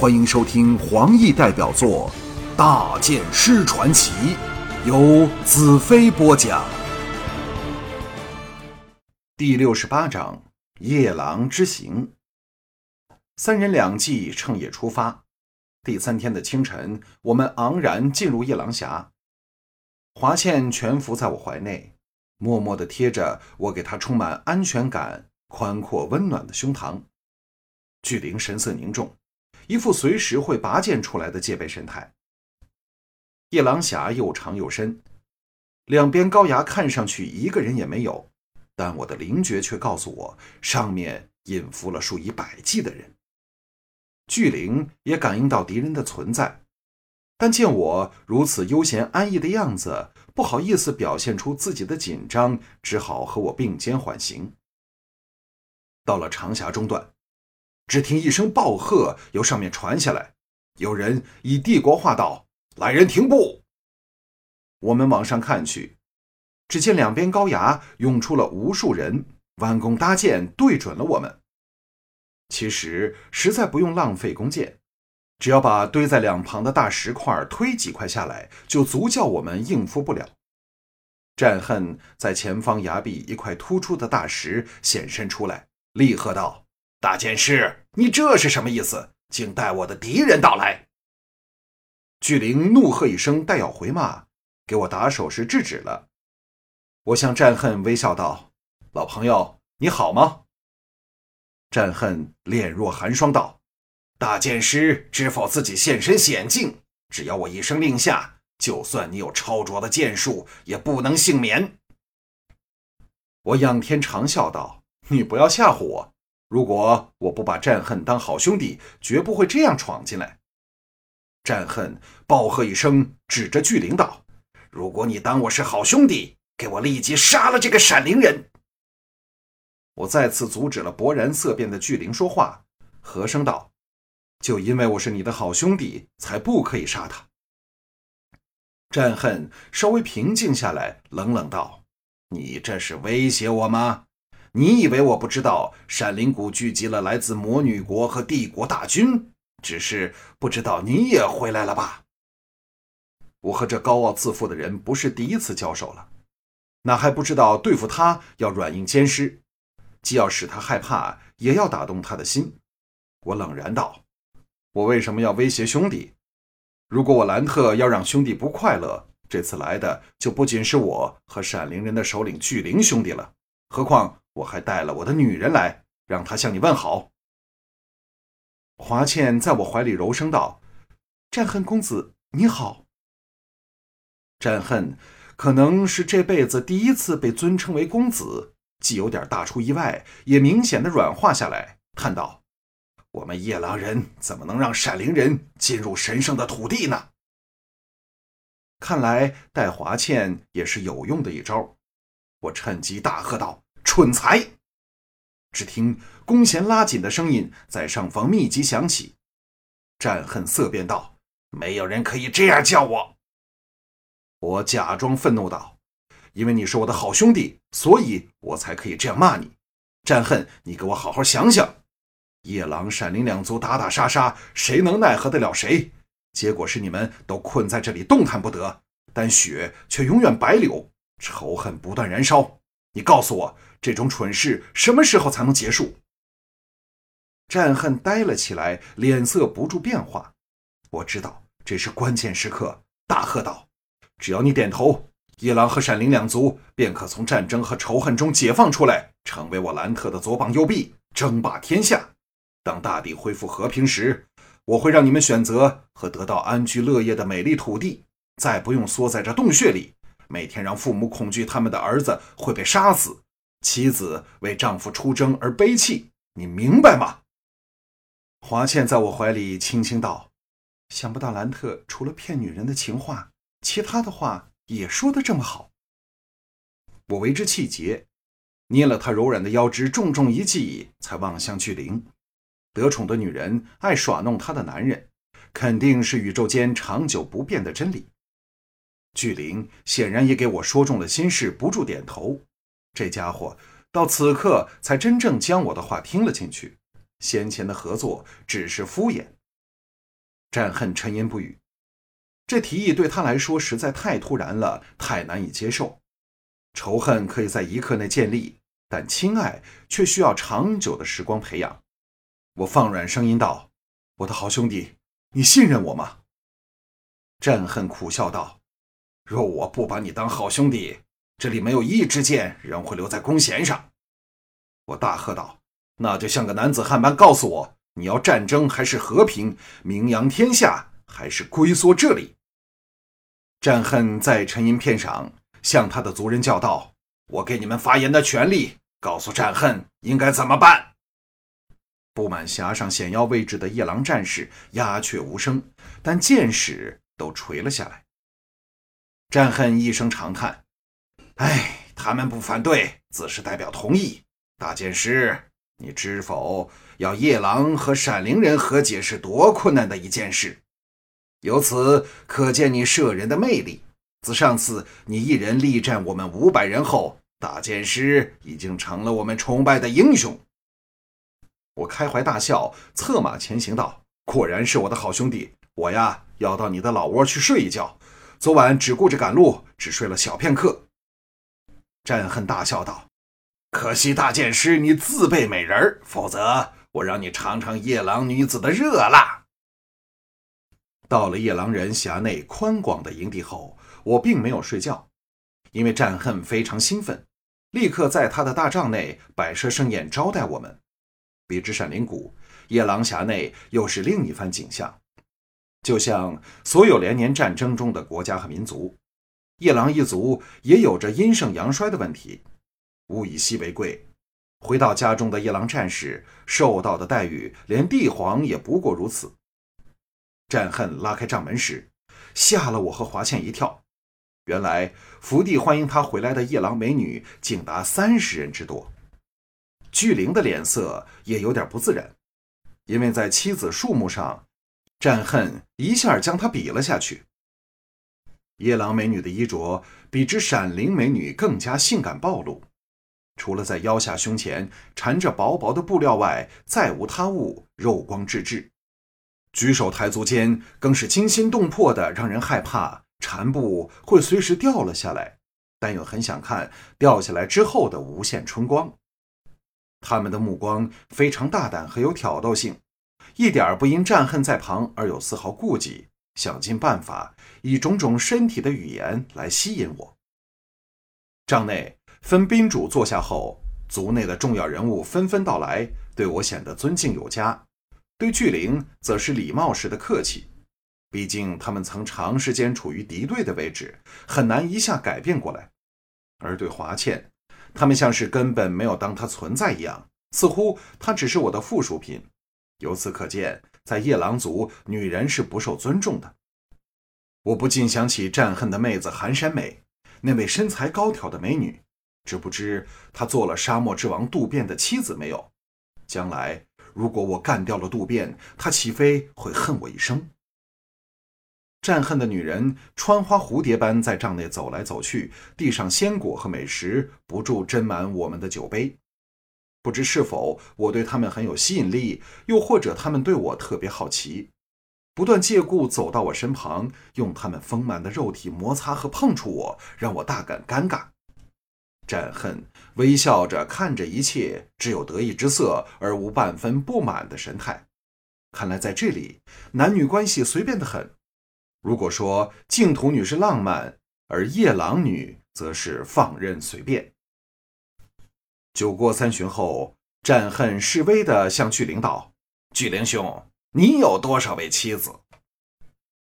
欢迎收听黄奕代表作《大剑师传奇》，由子飞播讲。第六十八章：夜郎之行。三人两骑乘夜出发。第三天的清晨，我们昂然进入夜郎峡。华倩蜷伏在我怀内，默默地贴着我，给她充满安全感、宽阔温暖的胸膛。巨灵神色凝重，一副随时会拔剑出来的戒备神态。夜郎峡又长又深，两边高崖看上去一个人也没有，但我的灵觉却告诉我，上面隐伏了数以百计的人。巨灵也感应到敌人的存在，但见我如此悠闲安逸的样子，不好意思表现出自己的紧张，只好和我并肩缓行。到了长峡中段，只听一声暴喝由上面传下来，有人以帝国话道：“来人停步！”我们往上看去，只见两边高崖涌出了无数人，弯弓搭箭，对准了我们。其实实在不用浪费弓箭，只要把堆在两旁的大石块推几块下来，就足叫我们应付不了。战恨在前方崖壁一块突出的大石显身出来，厉喝道：“大剑师，你这是什么意思？竟带我的敌人到来！”巨灵怒喝一声，待要回骂，给我打手势制止了。我向战恨微笑道：“老朋友，你好吗？”战恨脸若寒霜道：“大剑师知否自己现身险境？只要我一声令下，就算你有超卓的剑术，也不能幸免。”我仰天长笑道：“你不要吓唬我！如果我不把战恨当好兄弟，绝不会这样闯进来。”战恨暴喝一声，指着巨灵道：“如果你当我是好兄弟，给我立即杀了这个闪灵人！”我再次阻止了勃然色变的巨灵说话，和声道：“就因为我是你的好兄弟，才不可以杀他。”战恨稍微平静下来，冷冷道：“你这是威胁我吗？你以为我不知道闪灵谷聚集了来自魔女国和帝国大军？只是不知道你也回来了吧？”我和这高傲自负的人不是第一次交手了，哪还不知道对付他要软硬兼施？既要使他害怕，也要打动他的心。我冷然道：“我为什么要威胁兄弟？如果我兰特要让兄弟不快乐，这次来的就不仅是我和闪灵人的首领巨灵兄弟了。何况我还带了我的女人来，让她向你问好。”华倩在我怀里柔声道：“战恨公子，你好。”战恨可能是这辈子第一次被尊称为公子。既有点大出意外，也明显的软化下来，叹道：“我们夜郎人怎么能让闪灵人进入神圣的土地呢？”看来带华倩也是有用的一招。我趁机大喝道：“蠢材！”只听弓弦拉紧的声音在上方密集响起。战恨色变道：“没有人可以这样叫我。”我假装愤怒道。因为你是我的好兄弟，所以我才可以这样骂你。战恨，你给我好好想想。夜郎、闪灵两族打打杀杀，谁能奈何得了谁？结果是你们都困在这里动弹不得，但血却永远白流，仇恨不断燃烧。你告诉我，这种蠢事什么时候才能结束？战恨呆了起来，脸色不住变化。我知道这是关键时刻，大喝道：“只要你点头。”夜郎和闪灵两族便可从战争和仇恨中解放出来，成为我兰特的左膀右臂，争霸天下。当大地恢复和平时，我会让你们选择和得到安居乐业的美丽土地，再不用缩在这洞穴里，每天让父母恐惧他们的儿子会被杀死，妻子为丈夫出征而悲泣。你明白吗？华倩在我怀里轻轻道：“想不到兰特除了骗女人的情话，其他的话。”也说的这么好，我为之气结，捏了她柔软的腰肢，重重一记，才望向巨灵。得宠的女人爱耍弄她的男人，肯定是宇宙间长久不变的真理。巨灵显然也给我说中了心事，不住点头。这家伙到此刻才真正将我的话听了进去，先前的合作只是敷衍。战恨沉吟不语。这提议对他来说实在太突然了，太难以接受。仇恨可以在一刻内建立，但亲爱却需要长久的时光培养。我放软声音道：“我的好兄弟，你信任我吗？”战恨苦笑道：“若我不把你当好兄弟，这里没有一支箭仍会留在弓弦上。”我大喝道：“那就像个男子汉般告诉我，你要战争还是和平？名扬天下还是龟缩这里？”战恨在沉吟片上。向他的族人叫道：“我给你们发言的权利，告诉战恨应该怎么办。”布满峡上险要位置的夜郎战士鸦雀无声，但箭矢都垂了下来。战恨一声长叹：“哎，他们不反对，自是代表同意。大剑师，你知否，要夜郎和闪灵人和解是多困难的一件事？由此可见你射人的魅力。”自上次你一人力战我们五百人后，大剑师已经成了我们崇拜的英雄。我开怀大笑，策马前行道：“果然是我的好兄弟，我呀要到你的老窝去睡一觉。昨晚只顾着赶路，只睡了小片刻。”战恨大笑道：“可惜大剑师你自备美人否则我让你尝尝夜郎女子的热辣。”到了夜郎人辖内宽广的营地后。我并没有睡觉，因为战恨非常兴奋，立刻在他的大帐内摆设盛宴招待我们。比之闪灵谷，夜郎峡内又是另一番景象。就像所有连年战争中的国家和民族，夜郎一族也有着阴盛阳衰的问题。物以稀为贵，回到家中的夜郎战士受到的待遇，连帝皇也不过如此。战恨拉开帐门时，吓了我和华倩一跳。原来福地欢迎他回来的夜郎美女竟达三十人之多，巨灵的脸色也有点不自然，因为在妻子数目上，战恨一下将他比了下去。夜郎美女的衣着比之闪灵美女更加性感暴露，除了在腰下胸前缠着薄薄的布料外，再无他物，肉光质质，举手抬足间更是惊心动魄的，让人害怕。缠布会随时掉了下来，但又很想看掉下来之后的无限春光。他们的目光非常大胆和有挑逗性，一点不因战恨在旁而有丝毫顾忌，想尽办法以种种身体的语言来吸引我。帐内分宾主坐下后，族内的重要人物纷纷到来，对我显得尊敬有加，对巨灵则是礼貌式的客气。毕竟他们曾长时间处于敌对的位置，很难一下改变过来。而对华倩，他们像是根本没有当她存在一样，似乎她只是我的附属品。由此可见，在夜郎族，女人是不受尊重的。我不禁想起战恨的妹子寒山美，那位身材高挑的美女，只不知她做了沙漠之王渡边的妻子没有？将来如果我干掉了渡边，她岂非会恨我一生？战恨的女人穿花蝴蝶般在帐内走来走去，递上鲜果和美食，不住斟满我们的酒杯。不知是否我对他们很有吸引力，又或者他们对我特别好奇，不断借故走到我身旁，用他们丰满的肉体摩擦和碰触我，让我大感尴尬。战恨微笑着看着一切，只有得意之色，而无半分不满的神态。看来在这里，男女关系随便的很。如果说净土女是浪漫，而夜郎女则是放任随便。酒过三巡后，战恨示威地向巨灵道：“巨灵兄，你有多少位妻子？”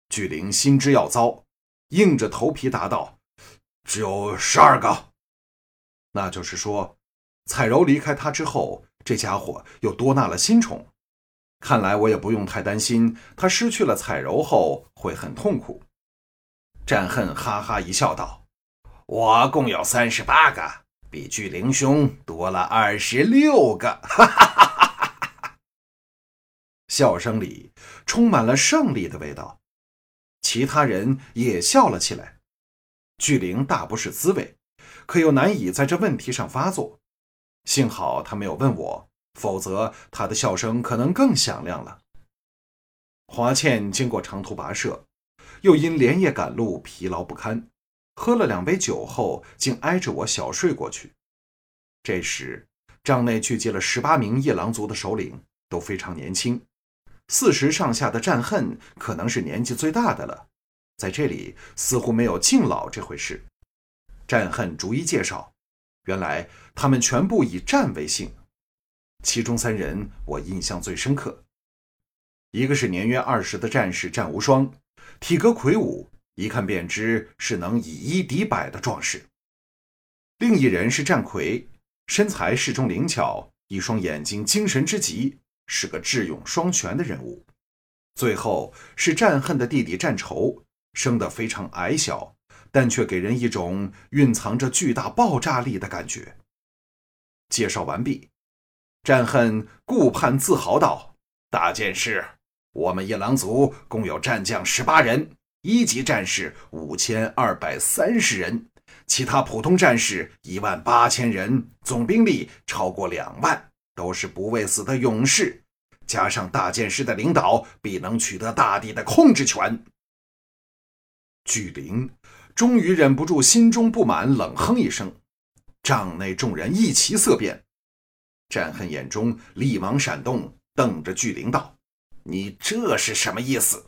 巨灵心知要遭，硬着头皮答道：“只有十二个。”那就是说，彩柔离开他之后，这家伙又多纳了新宠。看来我也不用太担心，他失去了彩柔后会很痛苦。战恨哈哈一笑，道：“我共有三十八个，比巨灵兄多了二十六个。”哈哈哈哈哈！笑声里充满了胜利的味道，其他人也笑了起来。巨灵大不是滋味，可又难以在这问题上发作。幸好他没有问我。否则，他的笑声可能更响亮了。华倩经过长途跋涉，又因连夜赶路疲劳不堪，喝了两杯酒后，竟挨着我小睡过去。这时，帐内聚集了十八名夜郎族的首领，都非常年轻，四十上下的战恨可能是年纪最大的了。在这里似乎没有敬老这回事。战恨逐一介绍，原来他们全部以战为姓，其中三人我印象最深刻。一个是年约二十的战士战无双，体格魁梧，一看便知是能以一敌百的壮士；另一人是战魁，身材适中灵巧，一双眼睛精神之极，是个智勇双全的人物；最后是战恨的弟弟战仇，生得非常矮小，但却给人一种蕴藏着巨大爆炸力的感觉。介绍完毕，战恨顾盼自豪道：“大剑士。”我们夜郎族共有战将十八人，一级战士五千二百三十人，其他普通战士一万八千人，总兵力超过两万，都是不畏死的勇士。加上大剑师的领导，必能取得大地的控制权。巨灵终于忍不住心中不满，冷哼一声，帐内众人一齐色变。战恨眼中厉芒闪动，瞪着巨灵道。你这是什么意思？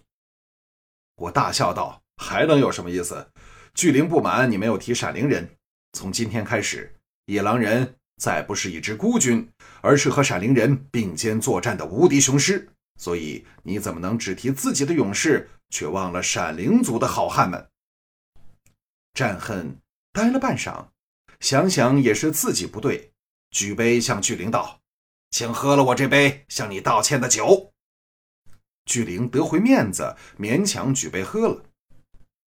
我大笑道：“还能有什么意思？巨灵不满你没有提闪灵人。从今天开始，野狼人再不是一支孤军，而是和闪灵人并肩作战的无敌雄狮。所以你怎么能只提自己的勇士，却忘了闪灵族的好汉们？”战恨呆了半晌，想想也是自己不对，举杯向巨灵道：“请喝了我这杯向你道歉的酒。”巨灵得回面子，勉强举杯喝了。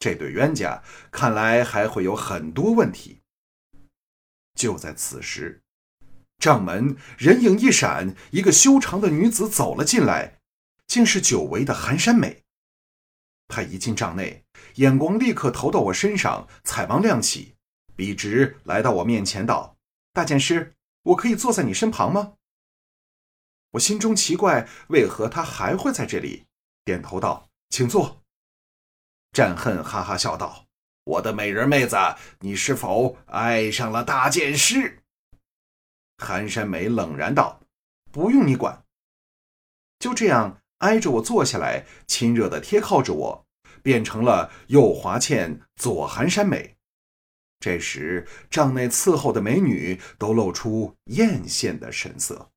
这对冤家看来还会有很多问题。就在此时，帐门人影一闪，一个修长的女子走了进来，竟是久违的寒山美。她一进帐内，眼光立刻投到我身上，彩芒亮起，笔直来到我面前道：“大剑师，我可以坐在你身旁吗？”我心中奇怪，为何他还会在这里？点头道：“请坐。”战恨哈哈笑道：“我的美人妹子，你是否爱上了大剑师？”寒山美冷然道：“不用你管。”就这样挨着我坐下来，亲热的贴靠着我，变成了右华倩，左寒山美。这时帐内伺候的美女都露出艳羡的神色。